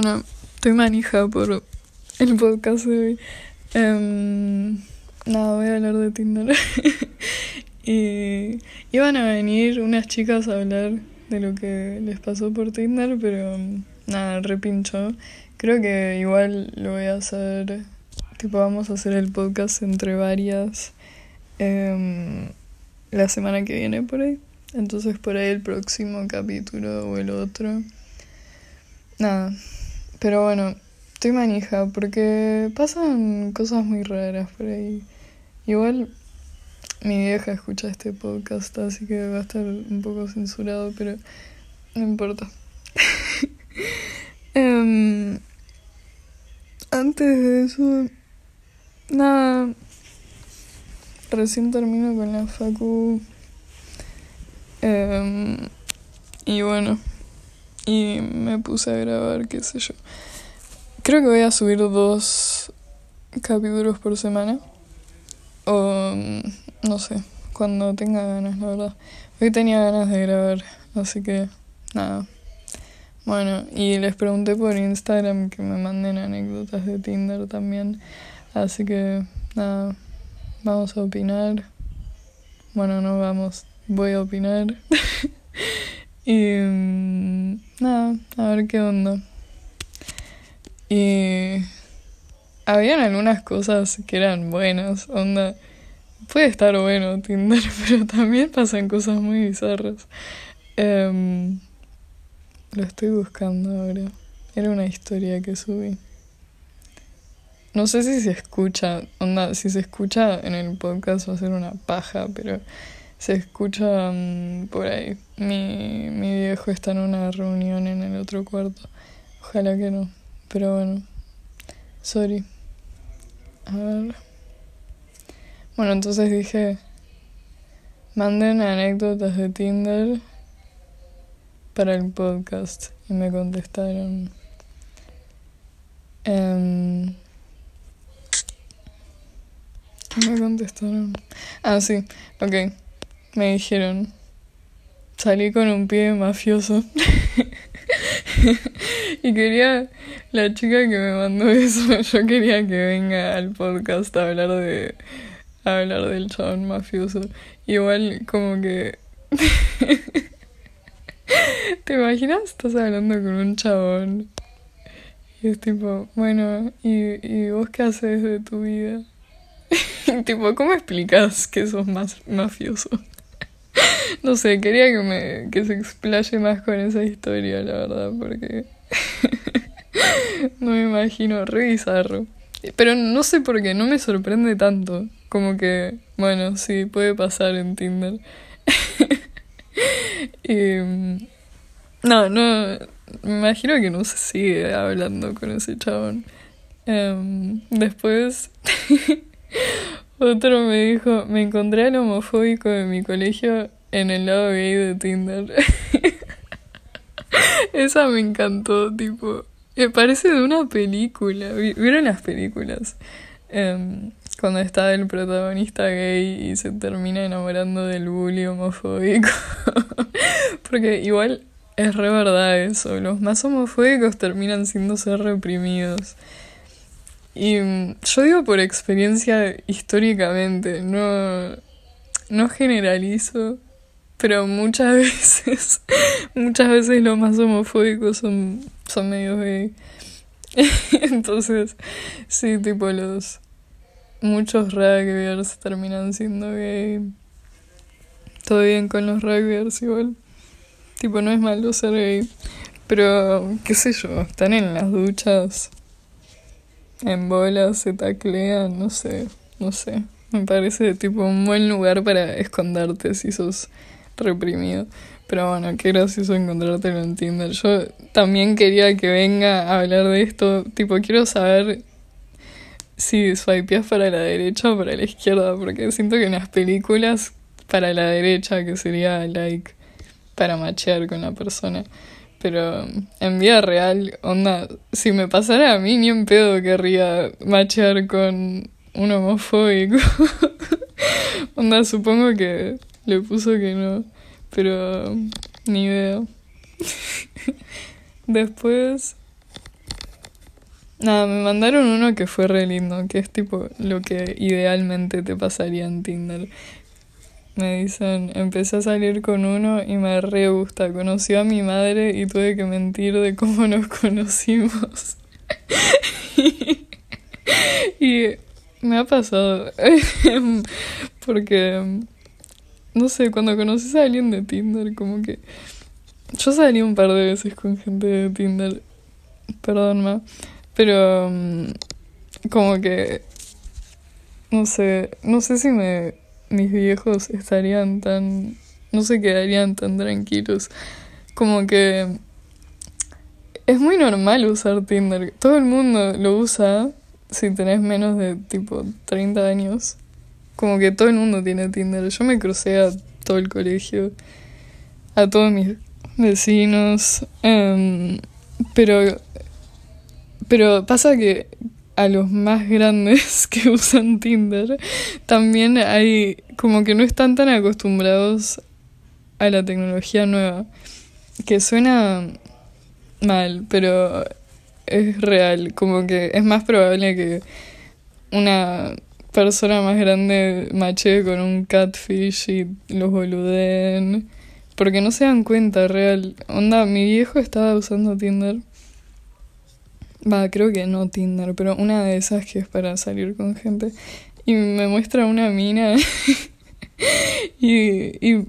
bueno, estoy manija por el podcast de hoy. Em, nada, voy a hablar de Tinder. y iban a venir unas chicas a hablar de lo que les pasó por Tinder, pero nada, repincho. Creo que igual lo voy a hacer, tipo vamos a hacer el podcast entre varias em, la semana que viene por ahí. Entonces por ahí el próximo capítulo o el otro. Nada. Pero bueno, estoy manija porque pasan cosas muy raras por ahí. Igual mi vieja escucha este podcast, así que va a estar un poco censurado, pero no importa. um, antes de eso, nada. Recién termino con la facu Em, y bueno, y me puse a grabar, qué sé yo. Creo que voy a subir dos capítulos por semana. O no sé, cuando tenga ganas, la verdad. Hoy tenía ganas de grabar, así que nada. Bueno, y les pregunté por Instagram que me manden anécdotas de Tinder también. Así que nada, vamos a opinar. Bueno, no vamos, voy a opinar. y nada, a ver qué onda. Y habían algunas cosas que eran buenas, onda. Puede estar bueno Tinder, pero también pasan cosas muy bizarras. Em, lo estoy buscando ahora. Era una historia que subí. No sé si se escucha, onda, si se escucha en el podcast va a ser una paja, pero se escucha mm, por ahí. Mi, mi viejo está en una reunión en el otro cuarto. Ojalá que no. Pero bueno. Sorry. A ver. Bueno, entonces dije. Manden anécdotas de Tinder para el podcast. Y me contestaron. Eh, me contestaron? Ah, sí, ok me dijeron, salí con un pie mafioso. y quería, la chica que me mandó eso, yo quería que venga al podcast a hablar de, a hablar del chabón mafioso. Igual como que... ¿Te imaginas? Estás hablando con un chabón. Y es tipo, bueno, ¿y, y vos qué haces de tu vida? tipo, ¿cómo explicas que sos más mafioso? no sé, quería que me que se explaye más con esa historia, la verdad, porque no me imagino, re bizarro. Pero no sé por qué, no me sorprende tanto. Como que, bueno, sí, puede pasar en Tinder. y, no, no, me imagino que no se sigue hablando con ese chabón. Em, después, otro me dijo, me encontré al homofóbico de mi colegio en el lado gay de Tinder. Esa me encantó, tipo. Me parece de una película. ¿Vieron las películas? Em, cuando está el protagonista gay y se termina enamorando del bully homofóbico. Porque igual es re verdad eso. Los más homofóbicos terminan siendo ser reprimidos. Y mm, yo digo por experiencia históricamente, no, no generalizo pero muchas veces, muchas veces los más homofóbicos son, son medio gay. Entonces, sí, tipo los muchos rugbyers terminan siendo gay. Todo bien con los rugbyers igual. Tipo, no es malo ser gay. Pero, qué sé yo, están en las duchas, en bolas, se taclean, no sé, no sé. Me parece tipo un buen lugar para esconderte si sos reprimido. Pero bueno, qué gracioso encontrártelo en Tinder. Yo también quería que venga a hablar de esto. Tipo, quiero saber si swipeas para la derecha o para la izquierda. Porque siento que en las películas, para la derecha, que sería like para machear con la persona. Pero en vida real, onda, si me pasara a mí, ni en pedo querría machear con un homofóbico. onda, supongo que le puso que no, pero ni idea. Después, Nada, me mandaron uno que fue re lindo, que es tipo lo que idealmente te pasaría en Tinder. Me dicen, empecé a salir con uno y me re gusta. Conoció a mi madre y tuve que mentir de cómo nos conocimos. y me ha pasado. Porque, no sé, cuando conoces a alguien de Tinder, como que... Yo salí un par de veces con gente de Tinder. Perdón, ma. Pero, mm, como que... No sé, no sé si me mis viejos estarían tan, no se quedarían tan tranquilos. Como que es muy normal usar Tinder. Todo el mundo lo usa si tenés menos de tipo 30 años. Como que todo el mundo tiene Tinder. Yo me crucé a todo el colegio, a todos mis vecinos. Em, pero, pero pasa que a los más grandes que usan Tinder, también hay como que no están tan acostumbrados a la tecnología nueva. Que suena mal, pero es real. Como que es más probable que una persona más grande mache con un catfish y los boluden. Porque no se dan cuenta, real. Onda, mi viejo estaba usando Tinder Va, creo que no Tinder, pero una de esas que es para salir con gente. Y me muestra una mina. y, y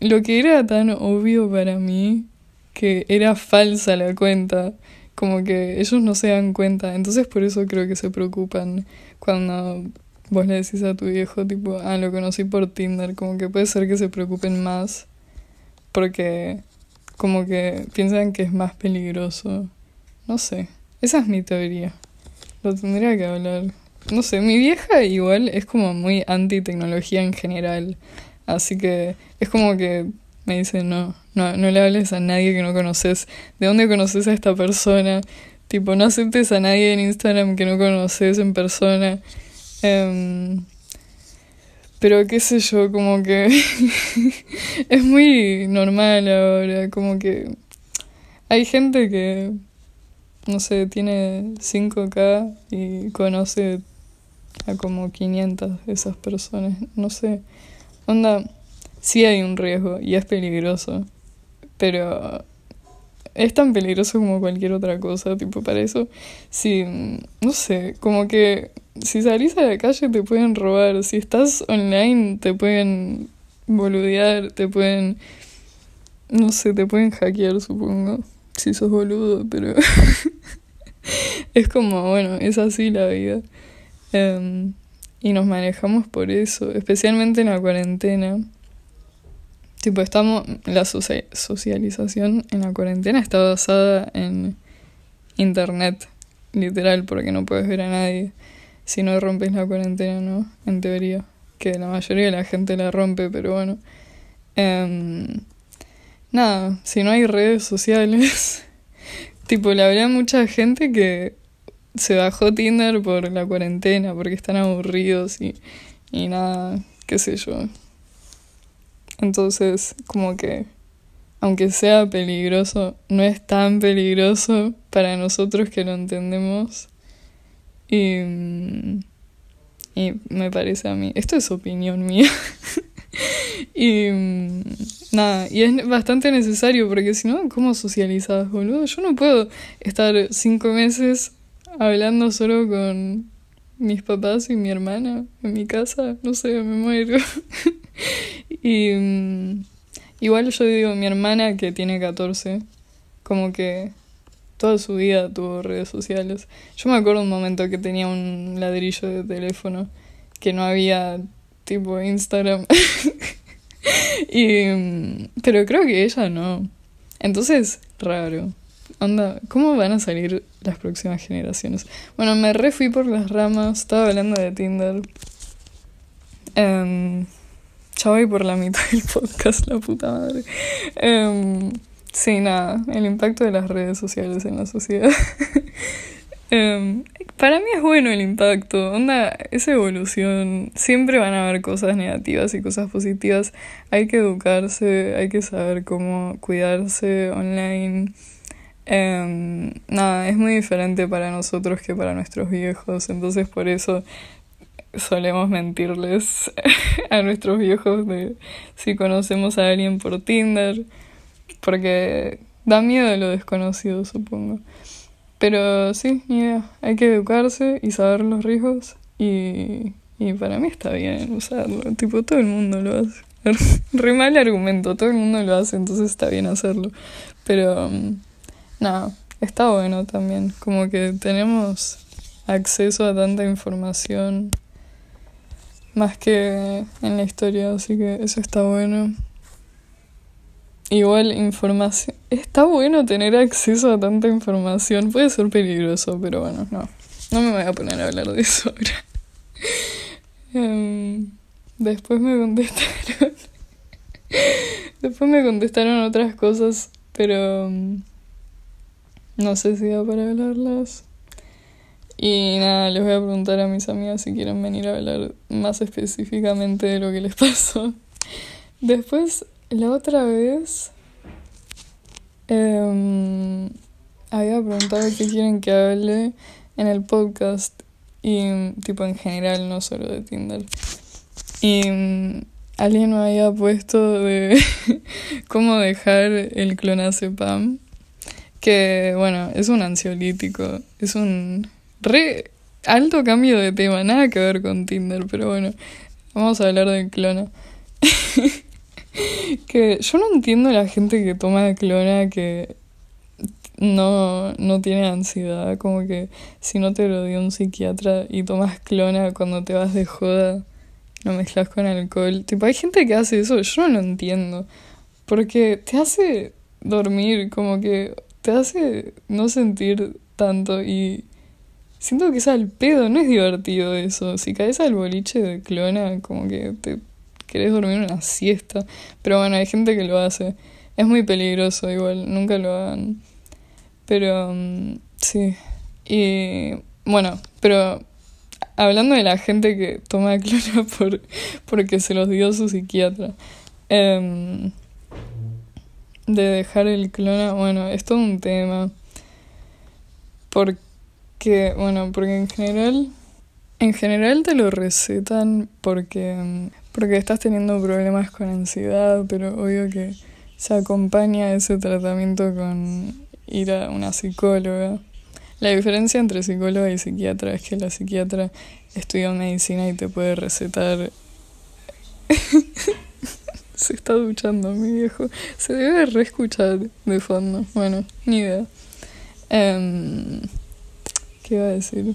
lo que era tan obvio para mí, que era falsa la cuenta. Como que ellos no se dan cuenta. Entonces por eso creo que se preocupan cuando vos le decís a tu viejo, tipo, ah, lo conocí por Tinder. Como que puede ser que se preocupen más. Porque como que piensan que es más peligroso. No sé. Esa es mi teoría. Lo tendría que hablar. No sé, mi vieja igual es como muy anti tecnología en general. Así que es como que me dice, no, no, no le hables a nadie que no conoces. ¿De dónde conoces a esta persona? Tipo, no aceptes a nadie en Instagram que no conoces en persona. Em, pero qué sé yo, como que es muy normal ahora, como que hay gente que no sé, tiene 5K y conoce a como 500 de esas personas. No sé, onda, sí hay un riesgo y es peligroso, pero es tan peligroso como cualquier otra cosa, tipo, para eso, si, no sé, como que si salís a la calle te pueden robar, si estás online te pueden boludear, te pueden, no sé, te pueden hackear, supongo si sos boludo, pero es como, bueno, es así la vida. Em, y nos manejamos por eso, especialmente en la cuarentena. Tipo, estamos, la socialización en la cuarentena está basada en internet, literal, porque no puedes ver a nadie si no rompes la cuarentena, ¿no? En teoría, que la mayoría de la gente la rompe, pero bueno. Eh, nada, si no hay redes sociales, tipo, le habrá mucha gente que se bajó Tinder por la cuarentena, porque están aburridos y, y nada, qué sé yo. Entonces, como que, aunque sea peligroso, no es tan peligroso para nosotros que lo entendemos. Y, y me parece a mí, esto es opinión mía. y nada, y es bastante necesario porque si no, ¿cómo socializas, boludo? Yo no puedo estar cinco meses hablando solo con mis papás y mi hermana en mi casa, no sé, me muero. y mm, igual yo digo, mi hermana que tiene 14, como que toda su vida tuvo redes sociales. Yo me acuerdo un momento que tenía un ladrillo de teléfono que no había tipo Instagram. y, pero creo que ella no. Entonces, raro. Onda, ¿cómo van a salir las próximas generaciones? Bueno, me refui por las ramas, estaba hablando de Tinder. Um, ya voy por la mitad del podcast, la puta madre. Um, sí, nada, el impacto de las redes sociales en la sociedad. um, para mí es bueno el impacto, onda, esa evolución. Siempre van a haber cosas negativas y cosas positivas. Hay que educarse, hay que saber cómo cuidarse online. Em, nada, es muy diferente para nosotros que para nuestros viejos, entonces por eso solemos mentirles a nuestros viejos de si conocemos a alguien por Tinder, porque da miedo lo desconocido, supongo. Pero sí, ni idea, hay que educarse y saber los riesgos y, y para mí está bien usarlo, tipo todo el mundo lo hace. Re mal argumento, todo el mundo lo hace, entonces está bien hacerlo. Pero mm, nada, está bueno también, como que tenemos acceso a tanta información más que en la historia, así que eso está bueno. Igual información, está bueno tener acceso a tanta información, puede ser peligroso, pero bueno, no, no me voy a poner a hablar de eso ahora. Em, después me contestaron, después me contestaron otras cosas, pero... Mm, no sé si da para hablarlas. Y nada, les voy a preguntar a mis amigas si quieren venir a hablar más específicamente de lo que les pasó. Después, la otra vez, eh, había preguntado qué quieren que hable en el podcast. Y tipo en general, no solo de Tinder. Y alguien me había puesto de cómo dejar el clonazepam que bueno, es un ansiolítico, es un re alto cambio de tema, nada que ver con Tinder, pero bueno, vamos a hablar del clona. que yo no entiendo la gente que toma clona que no, no tiene ansiedad, como que si no te lo dio un psiquiatra y tomas clona cuando te vas de joda, lo mezclas con alcohol. Tipo, hay gente que hace eso, yo no lo entiendo. Porque te hace dormir, como que te hace no sentir tanto y siento que es al pedo, no es divertido eso. Si caes al boliche de clona, como que te querés dormir una siesta. Pero bueno, hay gente que lo hace. Es muy peligroso igual, nunca lo hagan. Pero mm, sí. Y bueno, pero hablando de la gente que toma clona por, porque se los dio su psiquiatra. Eh, de dejar el clona, bueno, es todo un tema. Porque, bueno, porque en general, en general te lo recetan porque, porque estás teniendo problemas con ansiedad, pero obvio que se acompaña ese tratamiento con ir a una psicóloga. La diferencia entre psicóloga y psiquiatra es que la psiquiatra estudia medicina y te puede recetar Se está duchando mi viejo. Se debe reescuchar de fondo. Bueno, ni idea. Em, ¿Qué iba a decir?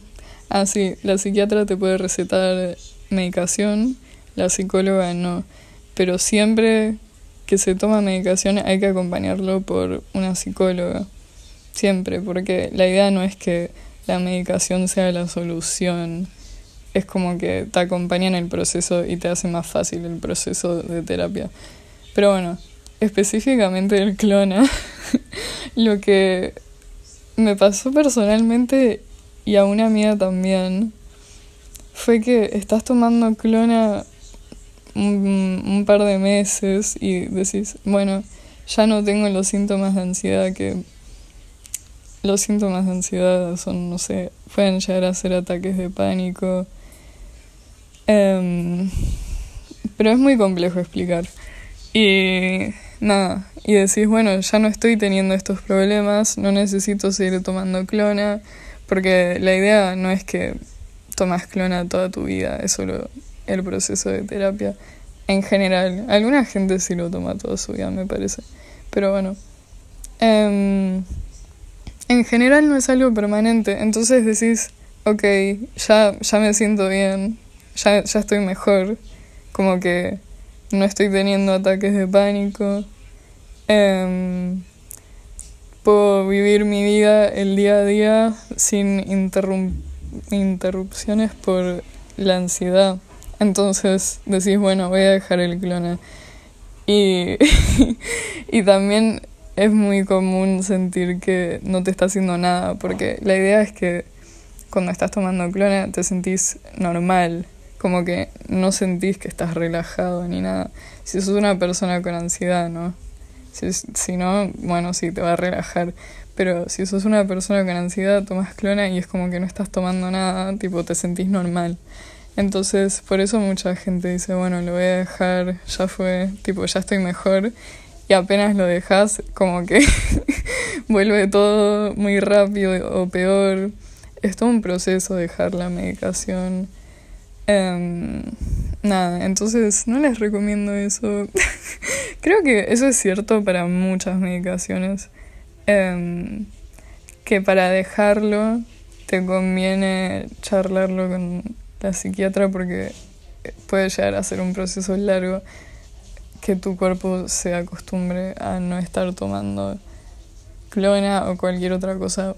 Ah, sí, la psiquiatra te puede recetar medicación, la psicóloga no. Pero siempre que se toma medicación hay que acompañarlo por una psicóloga. Siempre, porque la idea no es que la medicación sea la solución es como que te acompaña en el proceso y te hace más fácil el proceso de terapia. Pero bueno, específicamente el clona, lo que me pasó personalmente y a una amiga también fue que estás tomando clona un, un par de meses y decís, bueno, ya no tengo los síntomas de ansiedad que los síntomas de ansiedad son, no sé, pueden llegar a ser ataques de pánico, Em, pero es muy complejo explicar. Y nada, y decís, bueno, ya no estoy teniendo estos problemas, no necesito seguir tomando clona, porque la idea no es que tomas clona toda tu vida, es solo el proceso de terapia en general. Alguna gente sí lo toma toda su vida, me parece. Pero bueno. Em, en general no es algo permanente, entonces decís, ok, ya, ya me siento bien, ya, ya estoy mejor, como que no estoy teniendo ataques de pánico, em, puedo vivir mi vida el día a día sin interrupciones por la ansiedad. Entonces decís, bueno, voy a dejar el clona. Y, y también es muy común sentir que no te está haciendo nada, porque la idea es que cuando estás tomando clona te sentís normal, como que no sentís que estás relajado ni nada. Si sos una persona con ansiedad, ¿no? Si, si no, bueno, sí, te va a relajar. Pero si sos una persona con ansiedad, tomas clona y es como que no estás tomando nada, tipo te sentís normal. Entonces, por eso mucha gente dice, bueno, lo voy a dejar, ya fue, tipo, ya estoy mejor. Y apenas lo dejas, como que vuelve todo muy rápido o peor. Es todo un proceso dejar la medicación. Em, nada, entonces no les recomiendo eso. Creo que eso es cierto para muchas medicaciones. Em, que para dejarlo te conviene charlarlo con la psiquiatra porque puede llegar a ser un proceso largo que tu cuerpo se acostumbre a no estar tomando clona o cualquier otra cosa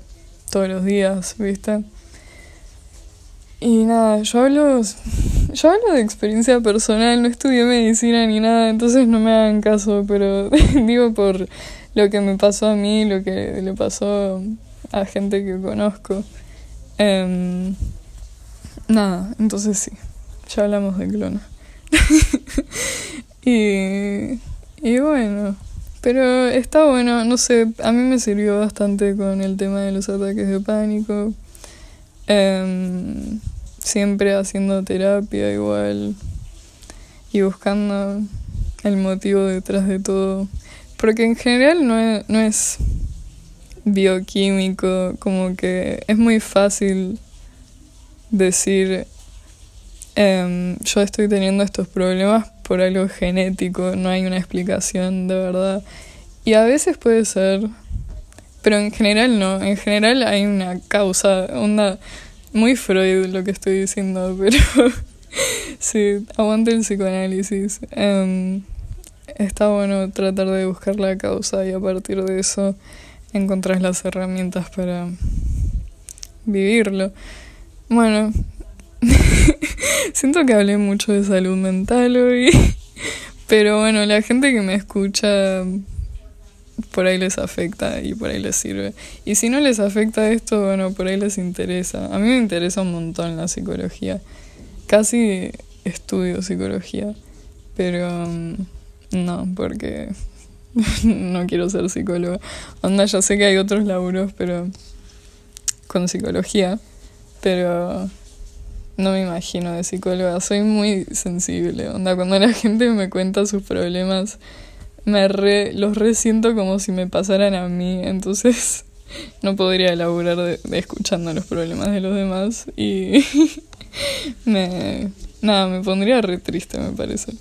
todos los días, ¿viste? Y nada, yo hablo, yo hablo de experiencia personal, no estudié medicina ni nada, entonces no me hagan caso, pero digo por lo que me pasó a mí, lo que le pasó a gente que conozco. Em, nada, entonces sí, ya hablamos de clona. y, y bueno, pero está bueno, no sé, a mí me sirvió bastante con el tema de los ataques de pánico. Em, siempre haciendo terapia igual y buscando el motivo detrás de todo. Porque en general no es, no es bioquímico, como que es muy fácil decir em, yo estoy teniendo estos problemas por algo genético, no hay una explicación de verdad. Y a veces puede ser, pero en general no, en general hay una causa, una muy Freud lo que estoy diciendo, pero sí, aguante el psicoanálisis. Em, está bueno tratar de buscar la causa y a partir de eso encontrar las herramientas para vivirlo. Bueno, siento que hablé mucho de salud mental hoy, pero bueno, la gente que me escucha por ahí les afecta y por ahí les sirve. Y si no les afecta esto, bueno, por ahí les interesa. A mí me interesa un montón la psicología. Casi estudio psicología, pero mm, no, porque no quiero ser psicóloga. Onda, ya sé que hay otros laburos, pero con psicología, pero no me imagino de psicóloga. Soy muy sensible. Onda, cuando la gente me cuenta sus problemas, me re, los resiento como si me pasaran a mí, entonces no podría elaborar de, escuchando los problemas de los demás y me nada, me pondría re triste, me parece.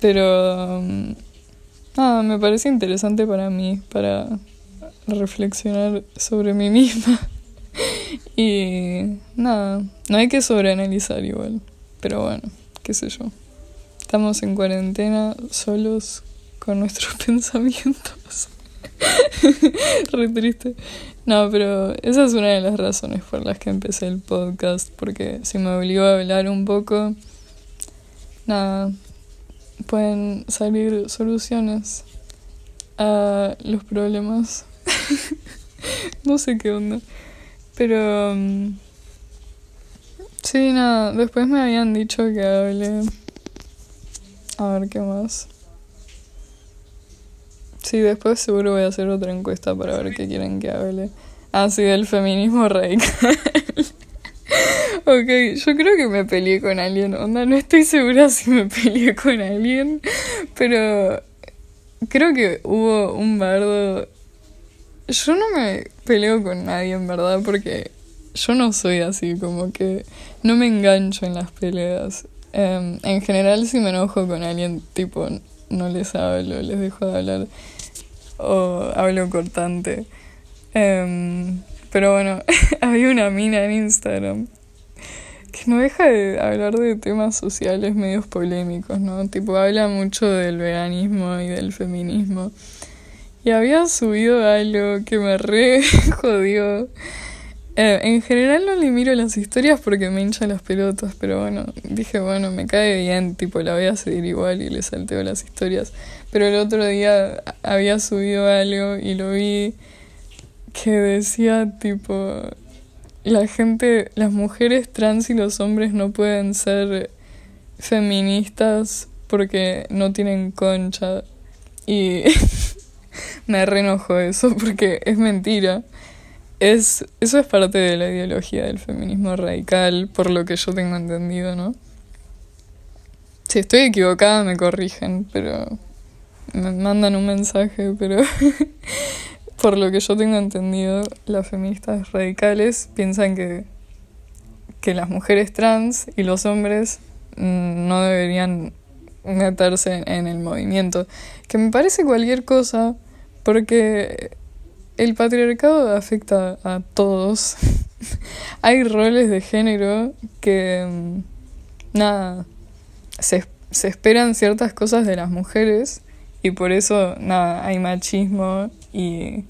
Pero nada, me parece interesante para mí, para reflexionar sobre mí misma. Y nada, no hay que sobreanalizar igual, pero bueno, qué sé yo. Estamos en cuarentena solos con nuestros pensamientos. Re triste. No, pero esa es una de las razones por las que empecé el podcast, porque si me obligó a hablar un poco, nada, pueden salir soluciones a los problemas. no sé qué onda. Pero... Mm, sí, nada, después me habían dicho que hable a ver qué más. Sí, después seguro voy a hacer otra encuesta para ver qué quieren que hable. Ah, sí, del feminismo radical. ok, yo creo que me peleé con alguien. Onda, no estoy segura si me peleé con alguien, pero creo que hubo un bardo. Yo no me peleo con nadie, en verdad, porque yo no soy así, como que no me engancho en las peleas. Em, en general, si me enojo con alguien, tipo, no les hablo, les dejo de hablar o hablo cortante. Em, pero bueno, había una mina en Instagram que no deja de hablar de temas sociales medios polémicos, ¿no? Tipo, habla mucho del veganismo y del feminismo. Y había subido algo que me re jodió. Eh, en general no le miro las historias porque me hincha las pelotas, pero bueno, dije, bueno, me cae bien, tipo, la voy a seguir igual y le salteo las historias. Pero el otro día había subido algo y lo vi que decía, tipo, la gente, las mujeres trans y los hombres no pueden ser feministas porque no tienen concha. Y me reenojo eso porque es mentira. Es, eso es parte de la ideología del feminismo radical, por lo que yo tengo entendido, ¿no? Si estoy equivocada me corrigen, pero me mandan un mensaje, pero por lo que yo tengo entendido, las feministas radicales piensan que, que las mujeres trans y los hombres mm, no deberían meterse en el movimiento. Que me parece cualquier cosa porque el patriarcado afecta a todos. Hay roles de género que, mm, nada, se, se esperan ciertas cosas de las mujeres y por eso, nada, hay machismo y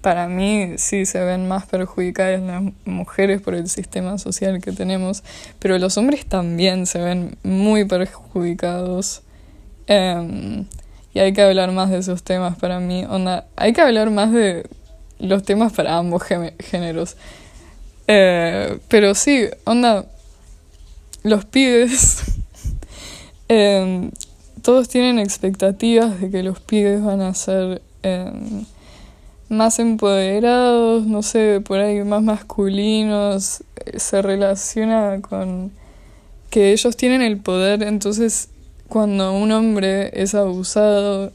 para mí sí se ven más perjudicadas las mujeres por el sistema social que tenemos, pero los hombres también se ven muy perjudicados. Em, y hay que hablar más de esos temas para mí. Onda, hay que hablar más de los temas para ambos géneros. Eh, pero sí, onda, los pibes, em, todos tienen expectativas de que los pibes van a ser em, más empoderados, no sé, por ahí más masculinos, se relaciona con que ellos tienen el poder, entonces cuando un hombre es abusado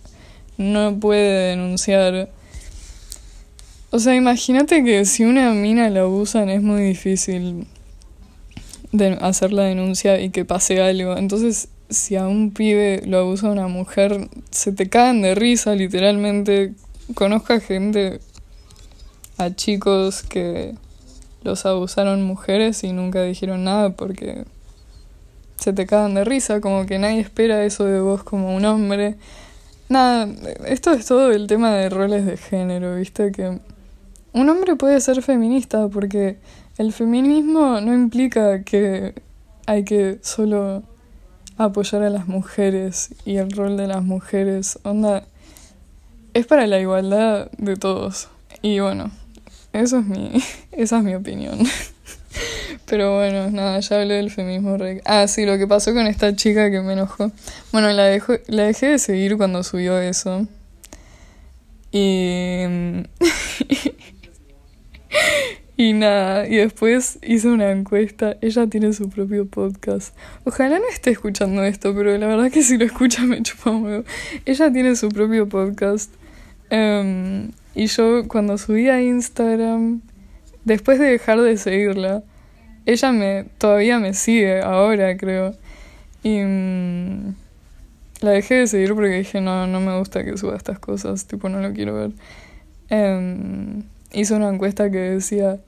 no puede denunciar. O sea, imagínate que si una mina la abusan es muy difícil de hacer la denuncia y que pase algo. Entonces, si a un pibe lo abusa una mujer, se te caen de risa literalmente conozca gente, a chicos que los abusaron mujeres y nunca dijeron nada porque se te cagan de risa, como que nadie espera eso de vos como un hombre. Nada, esto es todo el tema de roles de género, viste que un hombre puede ser feminista porque el feminismo no implica que hay que solo apoyar a las mujeres y el rol de las mujeres. Onda, es para la igualdad de todos. Y bueno, eso es mi, esa es mi opinión. Pero bueno, nada, ya hablé del feminismo. Ah, sí, lo que pasó con esta chica que me enojó. Bueno, la, dejo, la dejé de seguir cuando subió eso. Y... y nada, y después hice una encuesta. Ella tiene su propio podcast. Ojalá no esté escuchando esto, pero la verdad que si lo escucha me chupa un huevo. Ella tiene su propio podcast Em, y yo cuando subí a Instagram, después de dejar de seguirla, ella me todavía me sigue ahora, creo. Y mm, la dejé de seguir porque dije, no, no me gusta que suba estas cosas, tipo, no lo quiero ver. Um, hizo una encuesta que decía,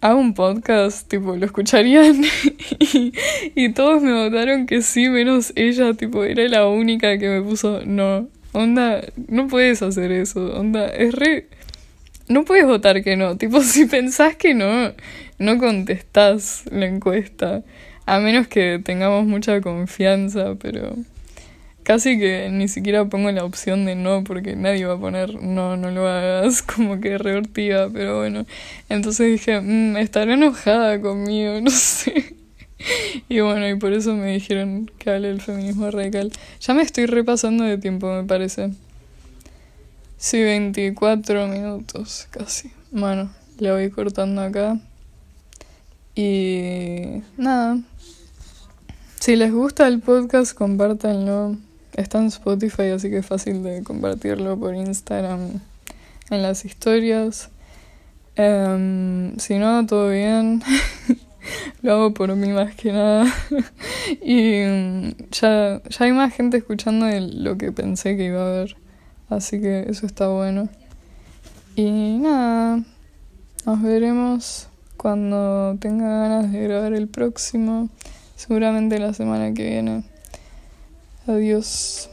hago un podcast, tipo, ¿lo escucharían? y, y todos me votaron que sí, menos ella, tipo, era la única que me puso no. Onda, no puedes hacer eso. Onda, es re. No puedes votar que no. Tipo, si pensás que no, no contestás la encuesta. A menos que tengamos mucha confianza, pero casi que ni siquiera pongo la opción de no, porque nadie va a poner no, no lo hagas, como que reortiva, pero bueno. Entonces dije, mmm, enojada conmigo, no sé. y bueno, y por eso me dijeron que hable del feminismo radical. Ya me estoy repasando de tiempo, me parece. Sí, 24 minutos casi. Bueno, le voy cortando acá. Y nada. Si les gusta el podcast, compártanlo. Está en Spotify, así que es fácil de compartirlo por Instagram en las historias. Em, si no, todo bien. lo hago por mí más que nada. y mm, ya, ya hay más gente escuchando de lo que pensé que iba a haber. Así que eso está bueno. Y nada, nos veremos cuando tenga ganas de grabar el próximo. Seguramente la semana que viene. Adiós.